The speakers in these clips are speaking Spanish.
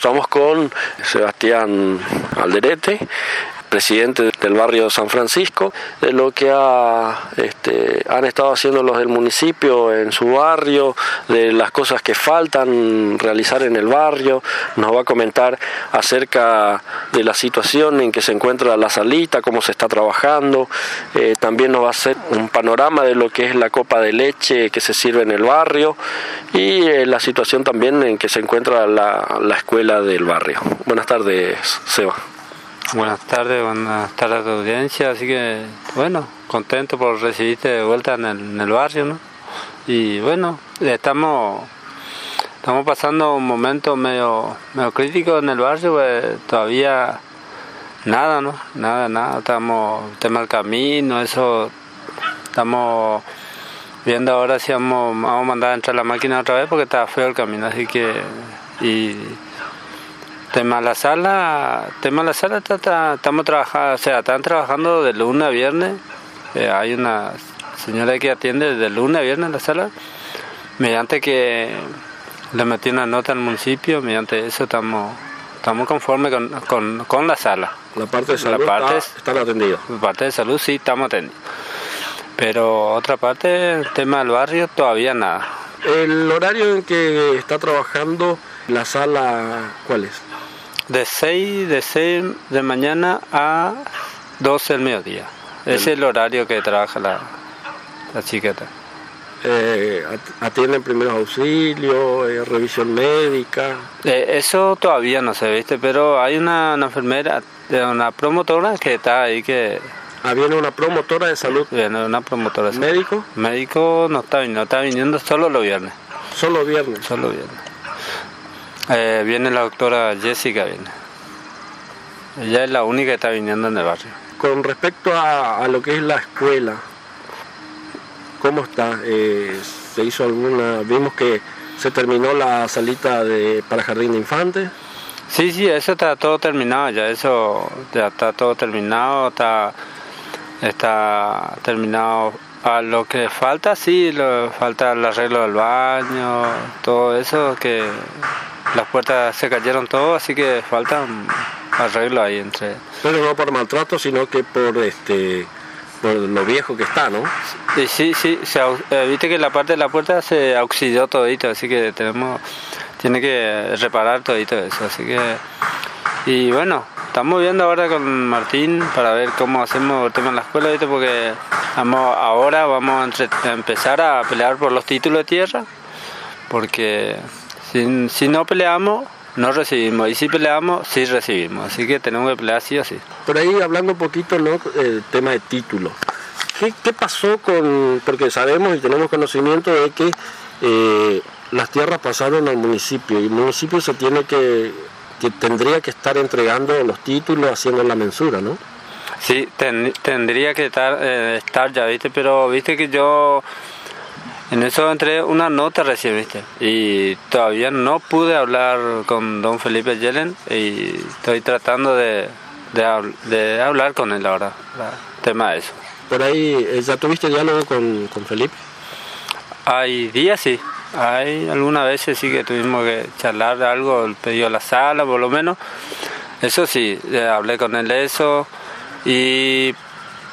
Estamos con Sebastián Alderete, presidente del barrio San Francisco, de lo que ha, este, han estado haciendo los del municipio en su barrio, de las cosas que faltan realizar en el barrio. Nos va a comentar acerca de la situación en que se encuentra la salita, cómo se está trabajando. Eh, también nos va a hacer un panorama de lo que es la copa de leche que se sirve en el barrio y eh, la situación también en que se encuentra la, la escuela del barrio. Buenas tardes, Seba. Buenas tardes, buenas tardes a tu audiencia, así que bueno, contento por recibirte de vuelta en el, barrio, ¿no? Y bueno, estamos estamos pasando un momento medio, medio crítico en el barrio, pues todavía nada, ¿no? Nada, nada, estamos, tema del camino, eso, estamos viendo ahora si vamos, vamos a mandar a entrar la máquina otra vez porque está feo el camino, así que, y Tema la sala, tema la sala, estamos trabajando, o sea, están trabajando de lunes a viernes. Eh, hay una señora que atiende de lunes a viernes la sala, mediante que le metí una nota al municipio, mediante eso estamos estamos conformes con, con, la sala. La parte de salud la parte, está, atendidos. La parte de salud sí estamos atendidos. Pero otra parte, el tema del barrio, todavía nada. ¿El horario en que está trabajando la sala, cuál es? de 6 de 6 de mañana a 12 del mediodía. Es el horario que trabaja la, la chiqueta. Eh, atienden primeros auxilios, eh, revisión médica. Eh, eso todavía no se viste, pero hay una, enfermera, una promotora que está ahí que... Ah, viene una promotora de salud. Viene una promotora de salud. ¿Médico? Médico no está viniendo, está viniendo solo los viernes. ¿Solo viernes? Solo viernes. Eh, viene la doctora Jessica, viene. Ella es la única que está viniendo en el barrio. Con respecto a, lo que es la escuela, ¿cómo está? Eh, ¿Se hizo alguna? Vimos que se terminó la salita de, para jardín de infantes. Sí, sí, eso está todo terminado ya, eso ya está todo terminado, está, está terminado. A lo que falta, sí, lo, falta el arreglo del baño, todo eso que las puertas se cayeron todo, así que falta arreglo ahí entre. Pero no por maltrato, sino que por este por lo viejo que está, ¿no? Sí, sí, se, eh, viste que la parte de la puerta se auxilió todito, así que tenemos, tiene que reparar todito eso, así que, y bueno, estamos viendo ahora con Martín para ver cómo hacemos el tema en la escuela, porque ahora vamos a empezar a pelear por los títulos de tierra, porque si, no peleamos, no recibimos. Y si peleamos, sí recibimos. Así que tenemos que pelear sí o sí. Por ahí hablando un poquito, ¿no? El tema de título. ¿Qué, ¿Qué, pasó con.? Porque sabemos y tenemos conocimiento de que eh, las tierras pasaron al municipio y el municipio se tiene que. Que tendría que estar entregando los títulos, haciendo la mensura, ¿no? Sí, tendría que estar, eh, estar ya, ¿viste? Pero viste que yo en eso entré una nota recién, ¿viste? Y todavía no pude hablar con don Felipe Yellen y estoy tratando de, de, hablar con él ahora, el tema de eso. ¿Por ahí eh, ya tuviste diálogo con, con Felipe? Hay días, sí. Hay algunas veces sí que tuvimos que charlar de algo, pedido a la sala por lo menos. Eso sí, hablé con él eso. Y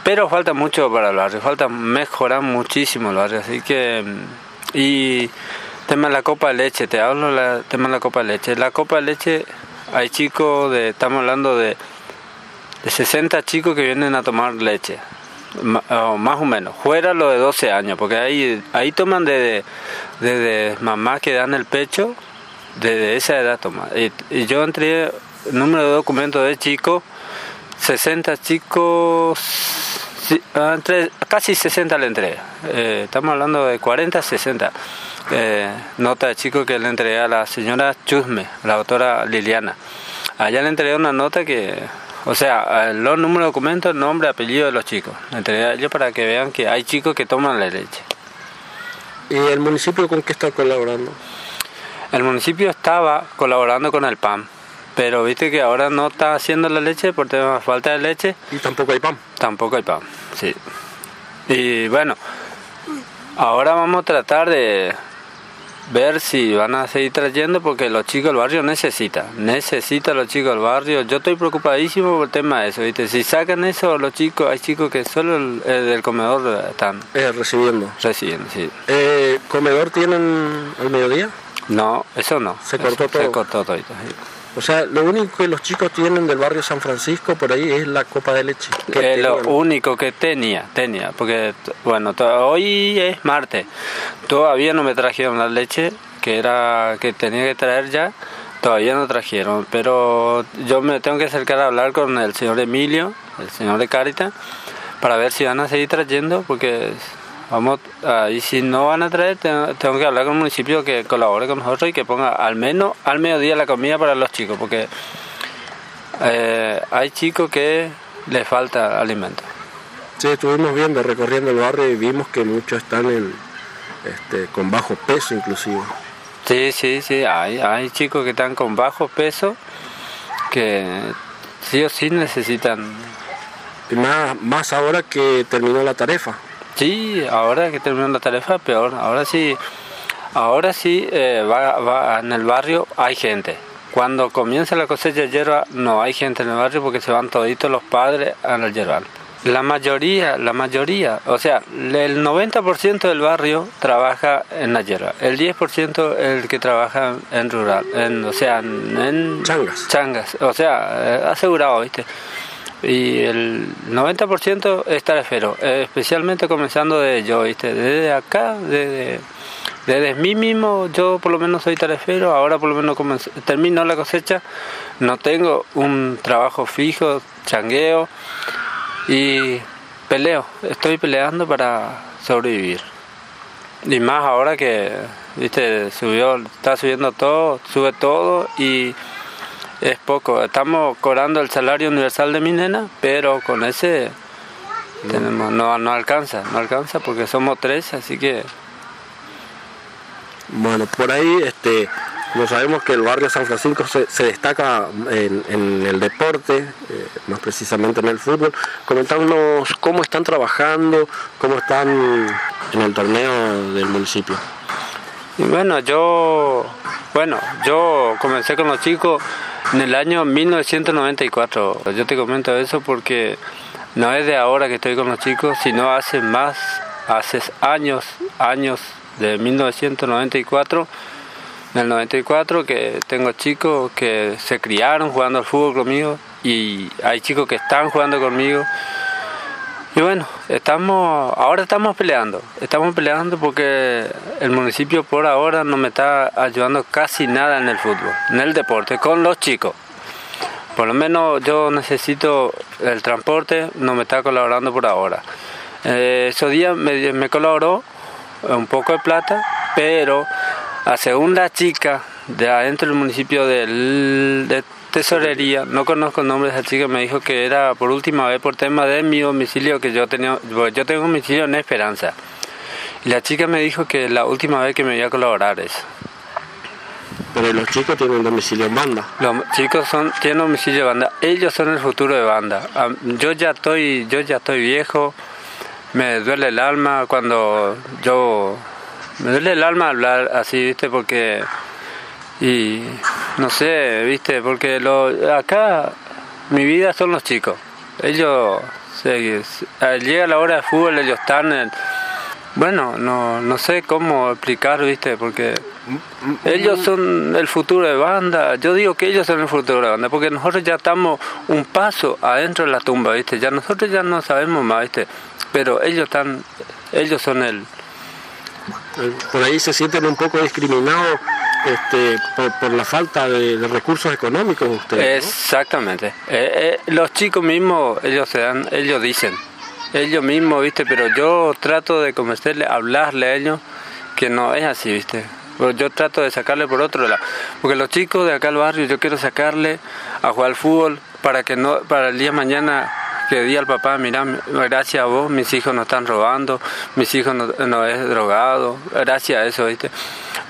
pero falta mucho para el barrio, falta mejorar muchísimo el barrio, así que... Mm, y tema de la copa de leche, te hablo del tema de la copa de leche. La copa de leche, hay chicos, de, estamos hablando de, de 60 chicos que vienen a tomar leche, más o menos, fuera lo de 12 años, porque ahí, ahí toman desde de, de mamás que dan el pecho, desde esa edad toman. Y, y yo entré número de documentos de chicos, 60 chicos Ah, entre, casi 60 le entrega. Eh, estamos hablando de 40, 60. Eh, nota de chico que le entregué a la señora Chusme, la doctora Liliana. Allá le entregué una nota que, o sea, los números de documentos, nombre, apellido de los chicos. A ellos para que vean que hay chicos que toman la leche. ¿Y el municipio con qué está colaborando? El municipio estaba colaborando con el PAM pero viste que ahora no está haciendo la leche por tema falta de leche. Y tampoco hay pan. Tampoco hay pan, sí. Y bueno, ahora vamos a tratar de, ver si van a seguir trayendo porque los chicos del barrio necesitan, necesitan los chicos del barrio. Yo estoy preocupadísimo por el tema de eso, ¿viste? Si sacan eso los chicos, hay chicos que solo el, del comedor están eh, recibiendo. Recibiendo, sí. Eh, ¿Comedor tienen al mediodía? No, eso no. Se cortó todo. Se cortó todo. O sea, lo único que los chicos tienen del barrio San Francisco por ahí es la copa de leche. Lo único que tenía, tenía, porque bueno, hoy es martes, todavía no me trajeron la leche que era que tenía que traer ya, todavía no trajeron, pero yo me tengo que acercar a hablar con el señor Emilio, el señor de Carita, para ver si van a seguir trayendo, porque Vamos, y si no van a traer, tengo, que hablar con el municipio que colabore con nosotros y que ponga al menos al mediodía la comida para los chicos, porque eh, hay chicos que les falta alimento. Sí, estuvimos viendo, recorriendo el barrio y vimos que muchos están en, este, con bajo peso inclusive. Sí, sí, sí, hay, hay chicos que están con bajo peso que sí o sí necesitan. Y más, más ahora que terminó la tarefa. Sí, ahora que terminó la tarifa, peor. Ahora sí, ahora sí eh, va, va, en el barrio hay gente. Cuando comienza la cosecha de hierba no hay gente en el barrio porque se van toditos los padres al hierbal. La mayoría, la mayoría, o sea, el 90% del barrio trabaja en la hierba, el 10% el que trabaja en rural, en, o sea, en, changas. changas, o sea, eh, asegurado, ¿viste? Y el 90% es tarefero, especialmente comenzando de yo, ¿viste? Desde acá, desde, desde mí mismo, yo por lo menos soy tarefero, ahora por lo menos termino la cosecha, no tengo un trabajo fijo, changueo y peleo, estoy peleando para sobrevivir. Y más ahora que, viste, subió, está subiendo todo, sube todo y es poco. Estamos cobrando el salario universal de mi nena, pero con ese tenemos no, no alcanza, no alcanza porque somos tres, así que... Bueno, por ahí este, no sabemos que el barrio San Francisco se, se destaca en, el deporte, eh, más precisamente en el fútbol. Comentarnos cómo están trabajando, cómo están en el torneo del municipio. Y bueno, yo, bueno, yo comencé con los chicos en el año 1994, yo te comento eso porque no es de ahora que estoy con los chicos, sino hace más, hace años, años de 1994, el 94 que tengo chicos que se criaron jugando al fútbol conmigo y hay chicos que están jugando conmigo y bueno, estamos, ahora estamos peleando, estamos peleando porque el municipio por ahora no me está ayudando casi nada en el fútbol, en el deporte, con los chicos. Por lo menos yo necesito el transporte, no me está colaborando por ahora. Eh, esos días me, colaboró un poco de plata, pero a segunda chica de adentro del municipio del, de tesorería, no conozco el nombre de esa chica, me dijo que era por última vez por tema de mi domicilio que yo tenía, yo tengo un domicilio en Esperanza. Y la chica me dijo que la última vez que me iba a colaborar eso. Pero los chicos tienen domicilio en banda. Los chicos son, tienen domicilio de banda. Ellos son el futuro de banda. Yo ya estoy, yo ya estoy viejo. Me duele el alma cuando yo, me duele el alma hablar así, viste, porque y no sé, viste, porque lo, acá mi vida son los chicos. Ellos, se, llega la hora de fútbol, ellos están bueno, no, no sé cómo explicar, viste, porque ellos son el futuro de banda. Yo digo que ellos son el futuro de banda, porque nosotros ya estamos un paso adentro de la tumba, viste. Ya nosotros ya no sabemos más, viste. Pero ellos están, ellos son el. Por ahí se sienten un poco discriminados este, por, la falta de, recursos económicos ustedes. Exactamente. Eh, eh, los chicos mismos, ellos se dan, ellos dicen, ellos mismos, viste, pero yo trato de convencerle, hablarle a ellos que no es así, viste. Yo trato de sacarle por otro lado, porque los chicos de acá al barrio yo quiero sacarle a jugar al fútbol para que no, para el día de mañana que diga al papá, mira, gracias a vos mis hijos no están robando, mis hijos no, no es drogado, gracias a eso, viste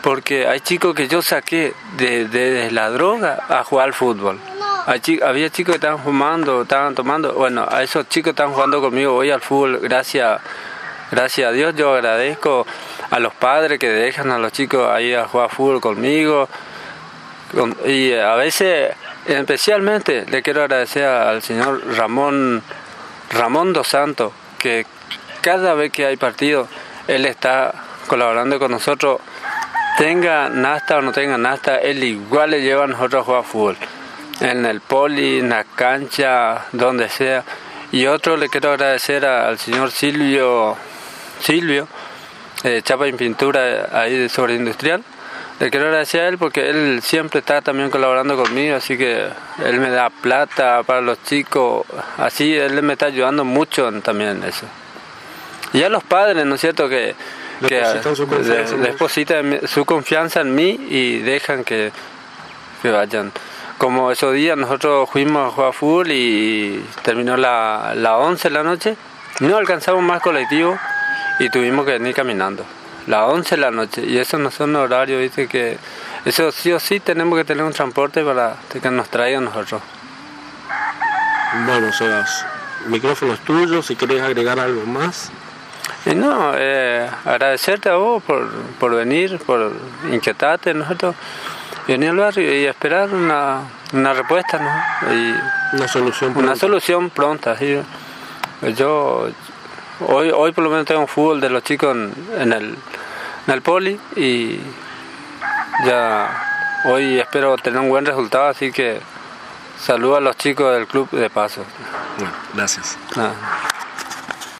porque hay chicos que yo saqué de, la droga a jugar al fútbol. había chicos que estaban fumando, estaban tomando, bueno, a esos chicos están jugando conmigo hoy al fútbol, gracias, gracias a Dios, yo agradezco a los padres que dejan a los chicos ahí a jugar fútbol conmigo. y a veces, especialmente, le quiero agradecer al señor Ramón, Ramón Dos Santos, que cada vez que hay partido, él está colaborando con nosotros. Tenga nasta o no tenga nasta, él igual le lleva a nosotros a jugar fútbol. En el poli, en la cancha, donde sea. Y otro le quiero agradecer al señor Silvio, Silvio, eh, chapa en pintura ahí de sobre industrial. Le quiero agradecer a él porque él siempre está también colaborando conmigo, así que él me da plata para los chicos, así él me está ayudando mucho también en eso. Y a los padres, ¿no es cierto? Que, depositan, su, confianza, su confianza en mí y dejan que, que vayan. Como esos días nosotros fuimos a jugar fútbol y terminó la, la 11 de la noche, no alcanzamos más colectivo y tuvimos que venir caminando. La 11 de la noche y eso no son horarios, dice que eso sí o sí tenemos que tener un transporte para que nos traigan nosotros. Bueno, Sebas, el micrófono es tuyo, si querés agregar algo más. Y no, eh, agradecerte a vos por, por venir, por inquietarte, nosotros venir al barrio y esperar una, una respuesta, ¿no? Y una solución pronta. Una solución pronta, sí. Yo hoy, hoy por lo menos tengo fútbol de los chicos en, el, en el poli y ya hoy espero tener un buen resultado, así que saludo a los chicos del club de paso. Bueno, gracias.